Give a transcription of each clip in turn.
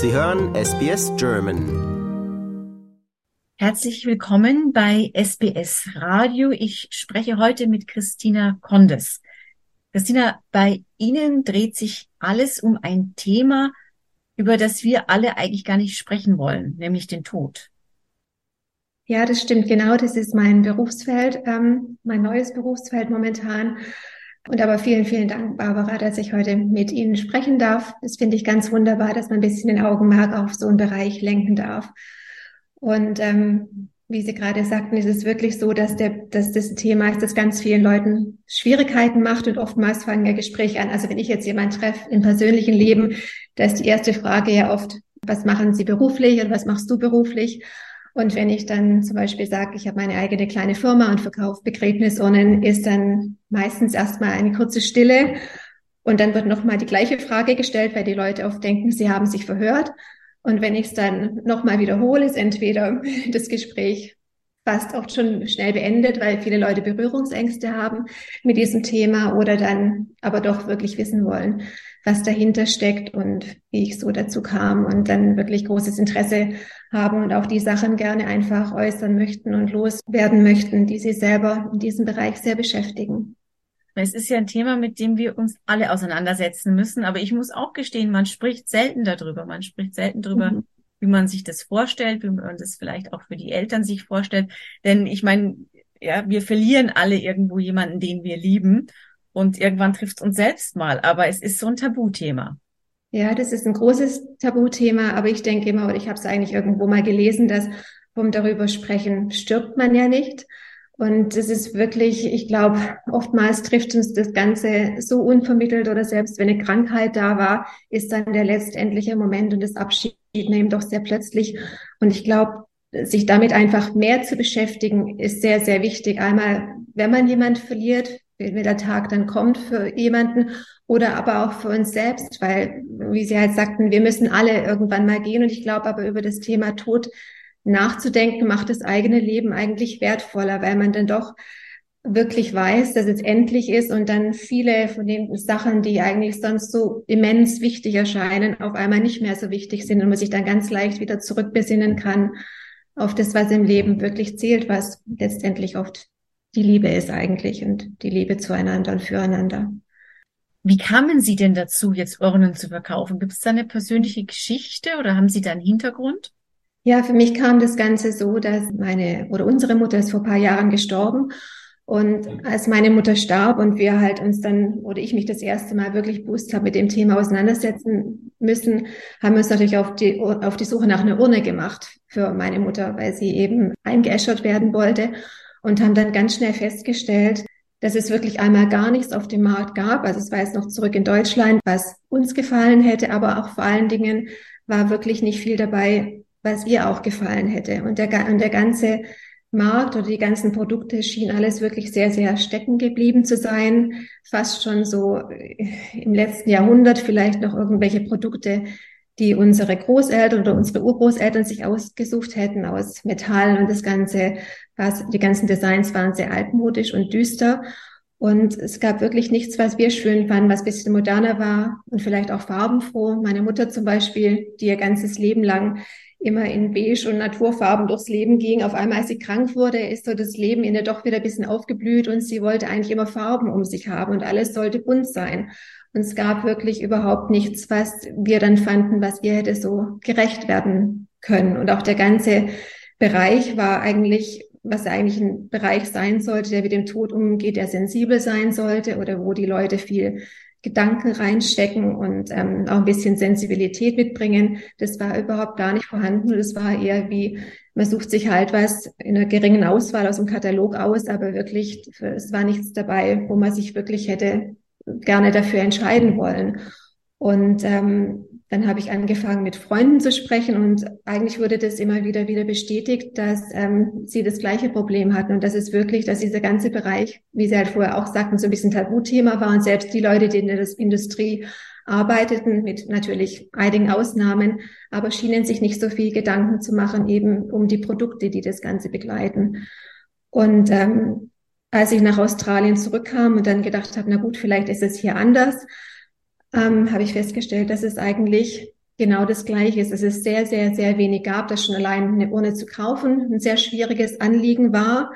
Sie hören SBS German. Herzlich willkommen bei SBS Radio. Ich spreche heute mit Christina Kondes. Christina, bei Ihnen dreht sich alles um ein Thema, über das wir alle eigentlich gar nicht sprechen wollen, nämlich den Tod. Ja, das stimmt genau. Das ist mein Berufsfeld, ähm, mein neues Berufsfeld momentan. Und aber vielen, vielen Dank, Barbara, dass ich heute mit Ihnen sprechen darf. Das finde ich ganz wunderbar, dass man ein bisschen den Augenmerk auf so einen Bereich lenken darf. Und ähm, wie Sie gerade sagten, ist es wirklich so, dass, der, dass das Thema ist, das ganz vielen Leuten Schwierigkeiten macht und oftmals fangen ja Gespräche an. Also wenn ich jetzt jemanden treffe im persönlichen Leben, da ist die erste Frage ja oft, was machen Sie beruflich und was machst du beruflich? Und wenn ich dann zum Beispiel sage, ich habe meine eigene kleine Firma und verkaufe Begräbnisurnen, ist dann meistens erstmal eine kurze Stille. Und dann wird nochmal die gleiche Frage gestellt, weil die Leute oft denken, sie haben sich verhört. Und wenn ich es dann nochmal wiederhole, ist entweder das Gespräch fast auch schon schnell beendet, weil viele Leute Berührungsängste haben mit diesem Thema oder dann aber doch wirklich wissen wollen, was dahinter steckt und wie ich so dazu kam und dann wirklich großes Interesse haben und auch die Sachen gerne einfach äußern möchten und loswerden möchten, die sie selber in diesem Bereich sehr beschäftigen. Es ist ja ein Thema, mit dem wir uns alle auseinandersetzen müssen. Aber ich muss auch gestehen, man spricht selten darüber. Man spricht selten darüber, mhm. wie man sich das vorstellt, wie man das vielleicht auch für die Eltern sich vorstellt. Denn ich meine, ja, wir verlieren alle irgendwo jemanden, den wir lieben. Und irgendwann trifft uns selbst mal. Aber es ist so ein Tabuthema. Ja, das ist ein großes Tabuthema, aber ich denke immer, oder ich habe es eigentlich irgendwo mal gelesen, dass vom darüber sprechen stirbt man ja nicht. Und es ist wirklich, ich glaube, oftmals trifft uns das Ganze so unvermittelt oder selbst wenn eine Krankheit da war, ist dann der letztendliche Moment und das Abschiednehmen doch sehr plötzlich. Und ich glaube, sich damit einfach mehr zu beschäftigen, ist sehr, sehr wichtig. Einmal, wenn man jemand verliert, wenn der Tag dann kommt für jemanden oder aber auch für uns selbst, weil, wie Sie halt sagten, wir müssen alle irgendwann mal gehen. Und ich glaube aber über das Thema Tod nachzudenken, macht das eigene Leben eigentlich wertvoller, weil man dann doch wirklich weiß, dass es endlich ist und dann viele von den Sachen, die eigentlich sonst so immens wichtig erscheinen, auf einmal nicht mehr so wichtig sind und man sich dann ganz leicht wieder zurückbesinnen kann auf das, was im Leben wirklich zählt, was letztendlich oft die Liebe ist eigentlich und die Liebe zueinander und füreinander. Wie kamen Sie denn dazu, jetzt Urnen zu verkaufen? Gibt es da eine persönliche Geschichte oder haben Sie da einen Hintergrund? Ja, für mich kam das Ganze so, dass meine oder unsere Mutter ist vor paar Jahren gestorben. Und als meine Mutter starb und wir halt uns dann oder ich mich das erste Mal wirklich bewusst habe mit dem Thema auseinandersetzen müssen, haben wir uns natürlich auf die, auf die Suche nach einer Urne gemacht für meine Mutter, weil sie eben eingeäschert werden wollte und haben dann ganz schnell festgestellt, dass es wirklich einmal gar nichts auf dem Markt gab. Also es war jetzt noch zurück in Deutschland, was uns gefallen hätte, aber auch vor allen Dingen war wirklich nicht viel dabei, was ihr auch gefallen hätte. Und der, und der ganze Markt oder die ganzen Produkte schien alles wirklich sehr, sehr stecken geblieben zu sein. Fast schon so im letzten Jahrhundert vielleicht noch irgendwelche Produkte, die unsere Großeltern oder unsere Urgroßeltern sich ausgesucht hätten aus Metall und das Ganze, was, die ganzen Designs waren sehr altmodisch und düster. Und es gab wirklich nichts, was wir schön fanden, was bisschen moderner war und vielleicht auch farbenfroh. Meine Mutter zum Beispiel, die ihr ganzes Leben lang immer in beige und Naturfarben durchs Leben ging. Auf einmal, als sie krank wurde, ist so das Leben in ihr doch wieder ein bisschen aufgeblüht und sie wollte eigentlich immer Farben um sich haben und alles sollte bunt sein. Und es gab wirklich überhaupt nichts, was wir dann fanden, was ihr hätte so gerecht werden können. Und auch der ganze Bereich war eigentlich, was eigentlich ein Bereich sein sollte, der mit dem Tod umgeht, der sensibel sein sollte oder wo die Leute viel Gedanken reinstecken und ähm, auch ein bisschen Sensibilität mitbringen. Das war überhaupt gar nicht vorhanden. Das war eher wie, man sucht sich halt was in einer geringen Auswahl aus dem Katalog aus, aber wirklich, es war nichts dabei, wo man sich wirklich hätte gerne dafür entscheiden wollen. Und ähm, dann habe ich angefangen, mit Freunden zu sprechen und eigentlich wurde das immer wieder wieder bestätigt, dass ähm, sie das gleiche Problem hatten und das ist wirklich, dass dieser ganze Bereich, wie Sie halt vorher auch sagten, so ein bisschen Tabuthema war und selbst die Leute, die in der Industrie arbeiteten, mit natürlich einigen Ausnahmen, aber schienen sich nicht so viel Gedanken zu machen, eben um die Produkte, die das Ganze begleiten. Und ähm, als ich nach Australien zurückkam und dann gedacht habe, na gut, vielleicht ist es hier anders, ähm, habe ich festgestellt, dass es eigentlich genau das Gleiche ist. Es sehr, sehr, sehr wenig gab, dass schon allein eine Urne zu kaufen ein sehr schwieriges Anliegen war,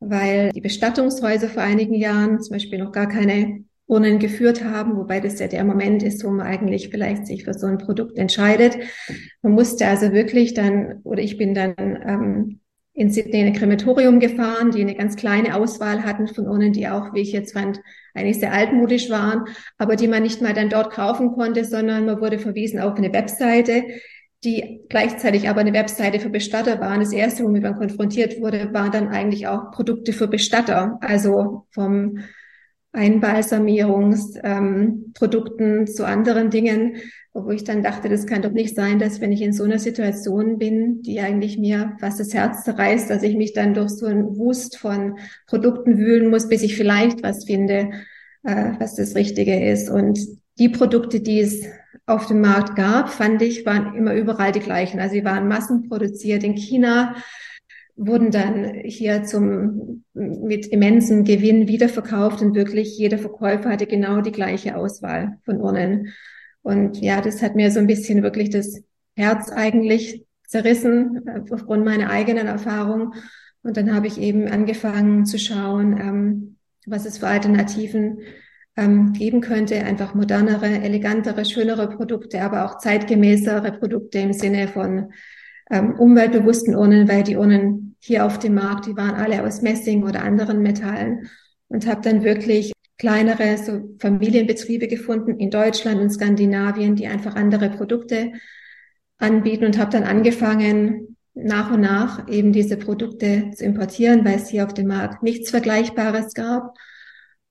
weil die Bestattungshäuser vor einigen Jahren zum Beispiel noch gar keine Urnen geführt haben, wobei das ja der Moment ist, wo man eigentlich vielleicht sich für so ein Produkt entscheidet. Man musste also wirklich dann, oder ich bin dann ähm, in Sydney in ein Krematorium gefahren, die eine ganz kleine Auswahl hatten von Urnen, die auch, wie ich jetzt fand, eigentlich sehr altmodisch waren, aber die man nicht mal dann dort kaufen konnte, sondern man wurde verwiesen auf eine Webseite, die gleichzeitig aber eine Webseite für Bestatter waren. Das erste, womit man konfrontiert wurde, waren dann eigentlich auch Produkte für Bestatter, also vom Einbalsamierungsprodukten ähm, zu anderen Dingen, wo ich dann dachte, das kann doch nicht sein, dass wenn ich in so einer Situation bin, die eigentlich mir fast das Herz zerreißt, dass ich mich dann durch so einen Wust von Produkten wühlen muss, bis ich vielleicht was finde, äh, was das Richtige ist. Und die Produkte, die es auf dem Markt gab, fand ich, waren immer überall die gleichen. Also sie waren massenproduziert in China, wurden dann hier zum, mit immensem Gewinn wiederverkauft und wirklich jeder Verkäufer hatte genau die gleiche Auswahl von Urnen. Und ja, das hat mir so ein bisschen wirklich das Herz eigentlich zerrissen äh, aufgrund meiner eigenen Erfahrung. Und dann habe ich eben angefangen zu schauen, ähm, was es für Alternativen ähm, geben könnte. Einfach modernere, elegantere, schönere Produkte, aber auch zeitgemäßere Produkte im Sinne von ähm, umweltbewussten Urnen, weil die Urnen hier auf dem Markt, die waren alle aus Messing oder anderen Metallen und habe dann wirklich kleinere so Familienbetriebe gefunden in Deutschland und Skandinavien, die einfach andere Produkte anbieten und habe dann angefangen, nach und nach eben diese Produkte zu importieren, weil es hier auf dem Markt nichts Vergleichbares gab.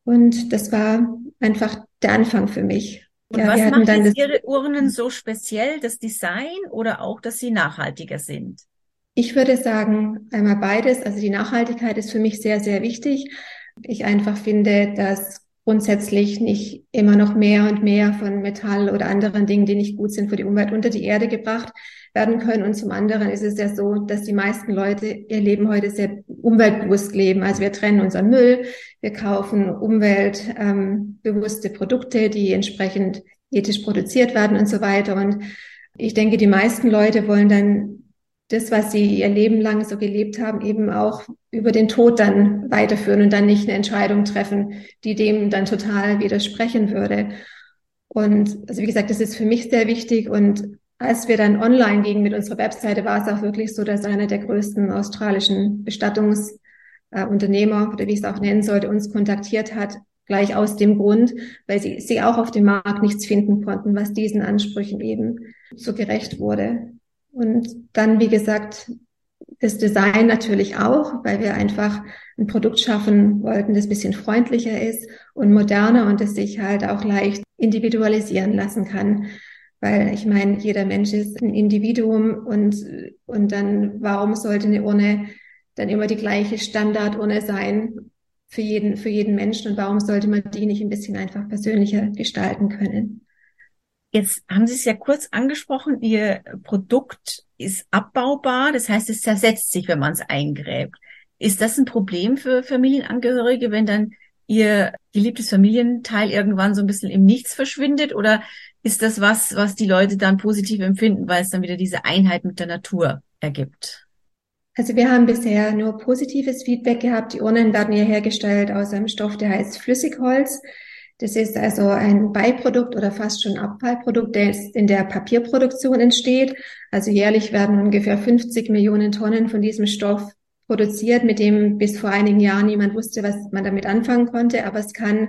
Und das war einfach der Anfang für mich. Und ja, was macht jetzt Ihre Urnen so speziell? Das Design oder auch, dass sie nachhaltiger sind? Ich würde sagen, einmal beides. Also die Nachhaltigkeit ist für mich sehr, sehr wichtig. Ich einfach finde, dass grundsätzlich nicht immer noch mehr und mehr von Metall oder anderen Dingen, die nicht gut sind für die Umwelt, unter die Erde gebracht werden können. Und zum anderen ist es ja so, dass die meisten Leute ihr Leben heute sehr umweltbewusst leben. Also wir trennen unseren Müll, wir kaufen umweltbewusste Produkte, die entsprechend ethisch produziert werden und so weiter. Und ich denke, die meisten Leute wollen dann das, was sie ihr Leben lang so gelebt haben, eben auch über den Tod dann weiterführen und dann nicht eine Entscheidung treffen, die dem dann total widersprechen würde. Und also wie gesagt, das ist für mich sehr wichtig und als wir dann online gingen mit unserer Webseite, war es auch wirklich so, dass einer der größten australischen Bestattungsunternehmer, äh, oder wie ich es auch nennen sollte, uns kontaktiert hat, gleich aus dem Grund, weil sie, sie auch auf dem Markt nichts finden konnten, was diesen Ansprüchen eben so gerecht wurde. Und dann, wie gesagt, das Design natürlich auch, weil wir einfach ein Produkt schaffen wollten, das bisschen freundlicher ist und moderner und das sich halt auch leicht individualisieren lassen kann. Weil ich meine, jeder Mensch ist ein Individuum und, und dann, warum sollte eine Urne dann immer die gleiche Standardurne sein für jeden, für jeden Menschen und warum sollte man die nicht ein bisschen einfach persönlicher gestalten können? Jetzt haben Sie es ja kurz angesprochen, Ihr Produkt ist abbaubar, das heißt, es zersetzt sich, wenn man es eingräbt. Ist das ein Problem für Familienangehörige, wenn dann Ihr geliebtes Familienteil irgendwann so ein bisschen im Nichts verschwindet? Oder ist das was, was die Leute dann positiv empfinden, weil es dann wieder diese Einheit mit der Natur ergibt? Also wir haben bisher nur positives Feedback gehabt. Die Urnen werden ja hergestellt aus einem Stoff, der heißt Flüssigholz. Das ist also ein Beiprodukt oder fast schon Abfallprodukt, der in der Papierproduktion entsteht. Also jährlich werden ungefähr 50 Millionen Tonnen von diesem Stoff produziert, mit dem bis vor einigen Jahren niemand wusste, was man damit anfangen konnte. Aber es kann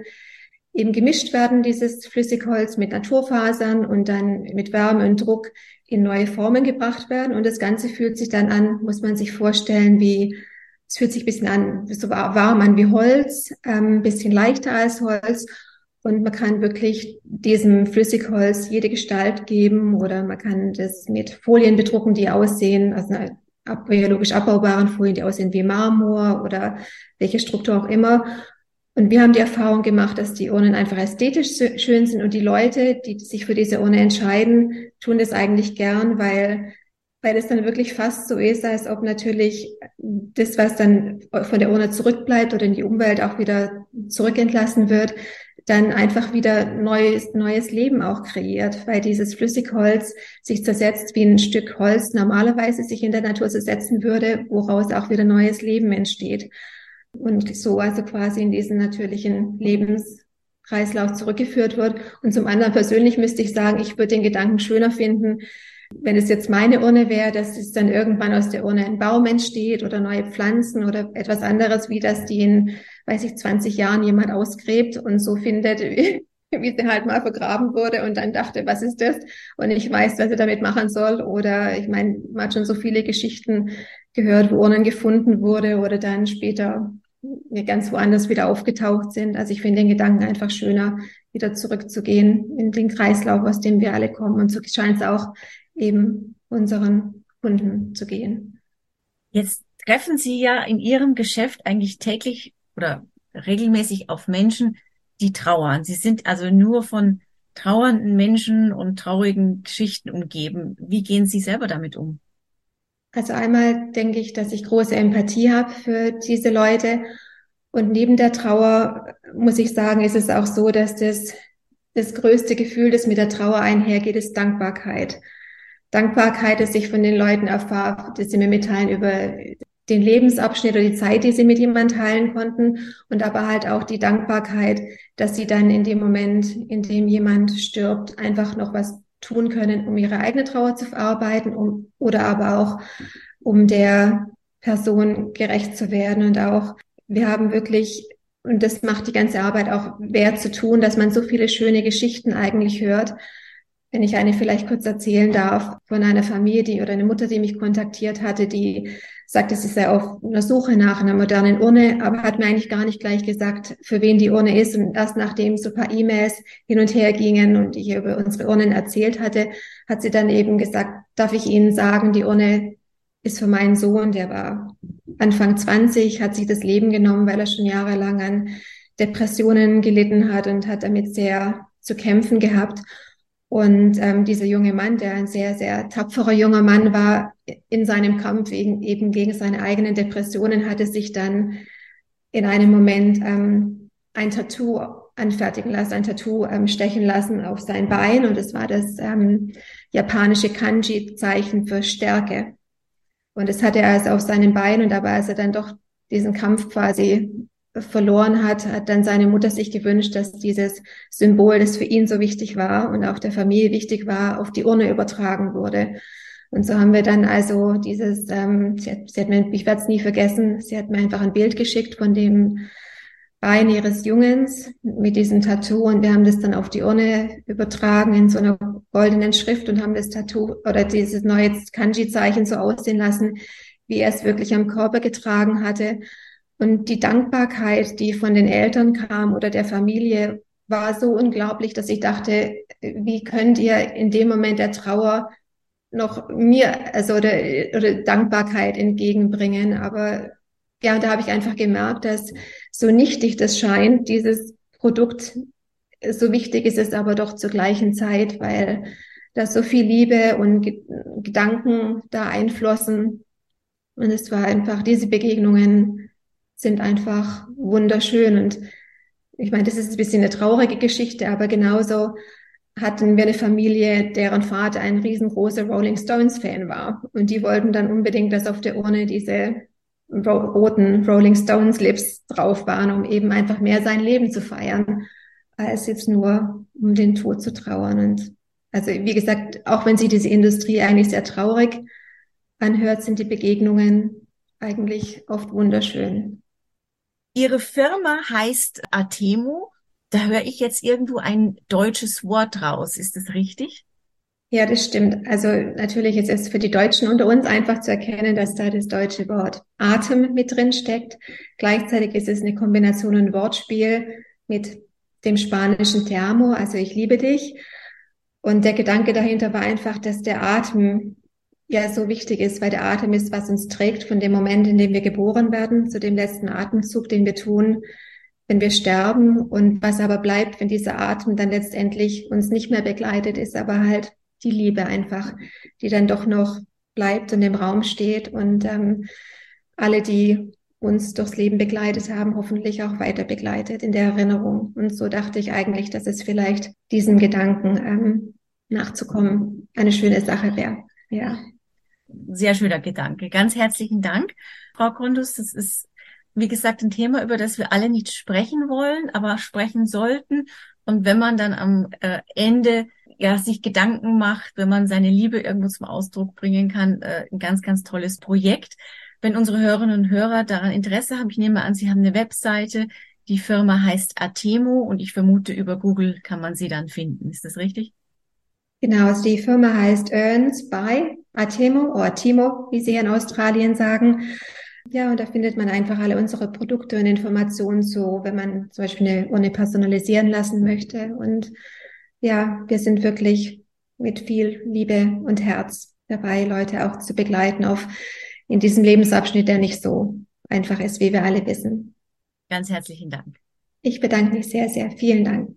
eben gemischt werden, dieses Flüssigholz mit Naturfasern und dann mit Wärme und Druck in neue Formen gebracht werden. Und das Ganze fühlt sich dann an, muss man sich vorstellen, wie, es fühlt sich ein bisschen an, so warm an wie Holz, ein ähm, bisschen leichter als Holz. Und man kann wirklich diesem Flüssigholz jede Gestalt geben oder man kann das mit Folien bedrucken, die aussehen, also biologisch abbaubaren Folien, die aussehen wie Marmor oder welche Struktur auch immer. Und wir haben die Erfahrung gemacht, dass die Urnen einfach ästhetisch schön sind und die Leute, die sich für diese Urne entscheiden, tun das eigentlich gern, weil, weil es dann wirklich fast so ist, als ob natürlich das, was dann von der Urne zurückbleibt oder in die Umwelt auch wieder zurückentlassen wird, dann einfach wieder neues, neues Leben auch kreiert, weil dieses Flüssigholz sich zersetzt wie ein Stück Holz normalerweise sich in der Natur zersetzen würde, woraus auch wieder neues Leben entsteht. Und so also quasi in diesen natürlichen Lebenskreislauf zurückgeführt wird. Und zum anderen persönlich müsste ich sagen, ich würde den Gedanken schöner finden, wenn es jetzt meine Urne wäre, dass es dann irgendwann aus der Urne ein Baum entsteht oder neue Pflanzen oder etwas anderes, wie das die in, weiß ich, 20 Jahren jemand ausgräbt und so findet, wie, wie sie halt mal vergraben wurde und dann dachte, was ist das? Und ich weiß, was er damit machen soll. Oder ich meine, man hat schon so viele Geschichten gehört, wo Urnen gefunden wurde oder dann später ganz woanders wieder aufgetaucht sind. Also ich finde den Gedanken einfach schöner, wieder zurückzugehen in den Kreislauf, aus dem wir alle kommen. Und so scheint es auch eben unseren Kunden zu gehen. Jetzt treffen Sie ja in Ihrem Geschäft eigentlich täglich oder regelmäßig auf Menschen, die trauern. Sie sind also nur von trauernden Menschen und traurigen Geschichten umgeben. Wie gehen Sie selber damit um? Also einmal denke ich, dass ich große Empathie habe für diese Leute. Und neben der Trauer muss ich sagen, ist es auch so, dass das, das größte Gefühl, das mit der Trauer einhergeht, ist Dankbarkeit. Dankbarkeit, dass ich von den Leuten erfahre, dass sie mir mitteilen über den Lebensabschnitt oder die Zeit, die sie mit jemandem teilen konnten und aber halt auch die Dankbarkeit, dass sie dann in dem Moment, in dem jemand stirbt, einfach noch was tun können, um ihre eigene Trauer zu verarbeiten um, oder aber auch um der Person gerecht zu werden. Und auch wir haben wirklich und das macht die ganze Arbeit auch wert zu tun, dass man so viele schöne Geschichten eigentlich hört. Wenn ich eine vielleicht kurz erzählen darf, von einer Familie die, oder eine Mutter, die mich kontaktiert hatte, die sagte, sie sei auf einer Suche nach einer modernen Urne, aber hat mir eigentlich gar nicht gleich gesagt, für wen die Urne ist. Und erst nachdem so ein paar E-Mails hin und her gingen und ich über unsere Urnen erzählt hatte, hat sie dann eben gesagt, darf ich Ihnen sagen, die Urne ist für meinen Sohn, der war Anfang 20, hat sich das Leben genommen, weil er schon jahrelang an Depressionen gelitten hat und hat damit sehr zu kämpfen gehabt. Und ähm, dieser junge Mann, der ein sehr, sehr tapferer junger Mann war, in seinem Kampf eben, eben gegen seine eigenen Depressionen, hatte sich dann in einem Moment ähm, ein Tattoo anfertigen lassen, ein Tattoo ähm, stechen lassen auf sein Bein. Und es war das ähm, japanische Kanji-Zeichen für Stärke. Und das hatte er also auf seinem Bein. Und dabei, als er dann doch diesen Kampf quasi verloren hat, hat dann seine Mutter sich gewünscht, dass dieses Symbol, das für ihn so wichtig war und auch der Familie wichtig war, auf die Urne übertragen wurde. Und so haben wir dann also dieses, ähm, sie hat, sie hat mir, ich werde es nie vergessen, sie hat mir einfach ein Bild geschickt von dem Bein ihres Jungens mit diesem Tattoo und wir haben das dann auf die Urne übertragen in so einer goldenen Schrift und haben das Tattoo oder dieses neue Kanji-Zeichen so aussehen lassen, wie er es wirklich am Körper getragen hatte. Und die Dankbarkeit, die von den Eltern kam oder der Familie, war so unglaublich, dass ich dachte, wie könnt ihr in dem Moment der Trauer noch mir, also oder, oder Dankbarkeit entgegenbringen. Aber ja, da habe ich einfach gemerkt, dass so nichtig das scheint, dieses Produkt, so wichtig ist es aber doch zur gleichen Zeit, weil da so viel Liebe und Gedanken da einflossen. Und es war einfach diese Begegnungen sind einfach wunderschön. Und ich meine, das ist ein bisschen eine traurige Geschichte, aber genauso hatten wir eine Familie, deren Vater ein riesengroßer Rolling Stones Fan war. Und die wollten dann unbedingt, dass auf der Urne diese roten Rolling Stones Lips drauf waren, um eben einfach mehr sein Leben zu feiern, als jetzt nur um den Tod zu trauern. Und also, wie gesagt, auch wenn sie diese Industrie eigentlich sehr traurig anhört, sind die Begegnungen eigentlich oft wunderschön. Ihre Firma heißt Atemo. Da höre ich jetzt irgendwo ein deutsches Wort raus. Ist das richtig? Ja, das stimmt. Also natürlich ist es für die Deutschen unter uns einfach zu erkennen, dass da das deutsche Wort Atem mit drin steckt. Gleichzeitig ist es eine Kombination, ein Wortspiel mit dem spanischen Te amo, also ich liebe dich. Und der Gedanke dahinter war einfach, dass der Atem ja so wichtig ist, weil der Atem ist, was uns trägt von dem Moment, in dem wir geboren werden, zu dem letzten Atemzug, den wir tun, wenn wir sterben. Und was aber bleibt, wenn dieser Atem dann letztendlich uns nicht mehr begleitet, ist aber halt die Liebe einfach, die dann doch noch bleibt und im Raum steht. Und ähm, alle, die uns durchs Leben begleitet haben, hoffentlich auch weiter begleitet in der Erinnerung. Und so dachte ich eigentlich, dass es vielleicht diesem Gedanken ähm, nachzukommen eine schöne Sache wäre. Ja. Sehr schöner Gedanke. Ganz herzlichen Dank, Frau Kondus. Das ist, wie gesagt, ein Thema, über das wir alle nicht sprechen wollen, aber sprechen sollten. Und wenn man dann am äh, Ende ja sich Gedanken macht, wenn man seine Liebe irgendwo zum Ausdruck bringen kann, äh, ein ganz, ganz tolles Projekt. Wenn unsere Hörerinnen und Hörer daran Interesse haben, ich nehme an, Sie haben eine Webseite. Die Firma heißt Atemo und ich vermute, über Google kann man sie dann finden. Ist das richtig? Genau, also die Firma heißt Earns by Atemo oder Atimo, wie sie hier in Australien sagen. Ja, und da findet man einfach alle unsere Produkte und Informationen so, wenn man zum Beispiel eine Urne personalisieren lassen möchte. Und ja, wir sind wirklich mit viel Liebe und Herz dabei, Leute auch zu begleiten auf in diesem Lebensabschnitt, der nicht so einfach ist, wie wir alle wissen. Ganz herzlichen Dank. Ich bedanke mich sehr, sehr. Vielen Dank.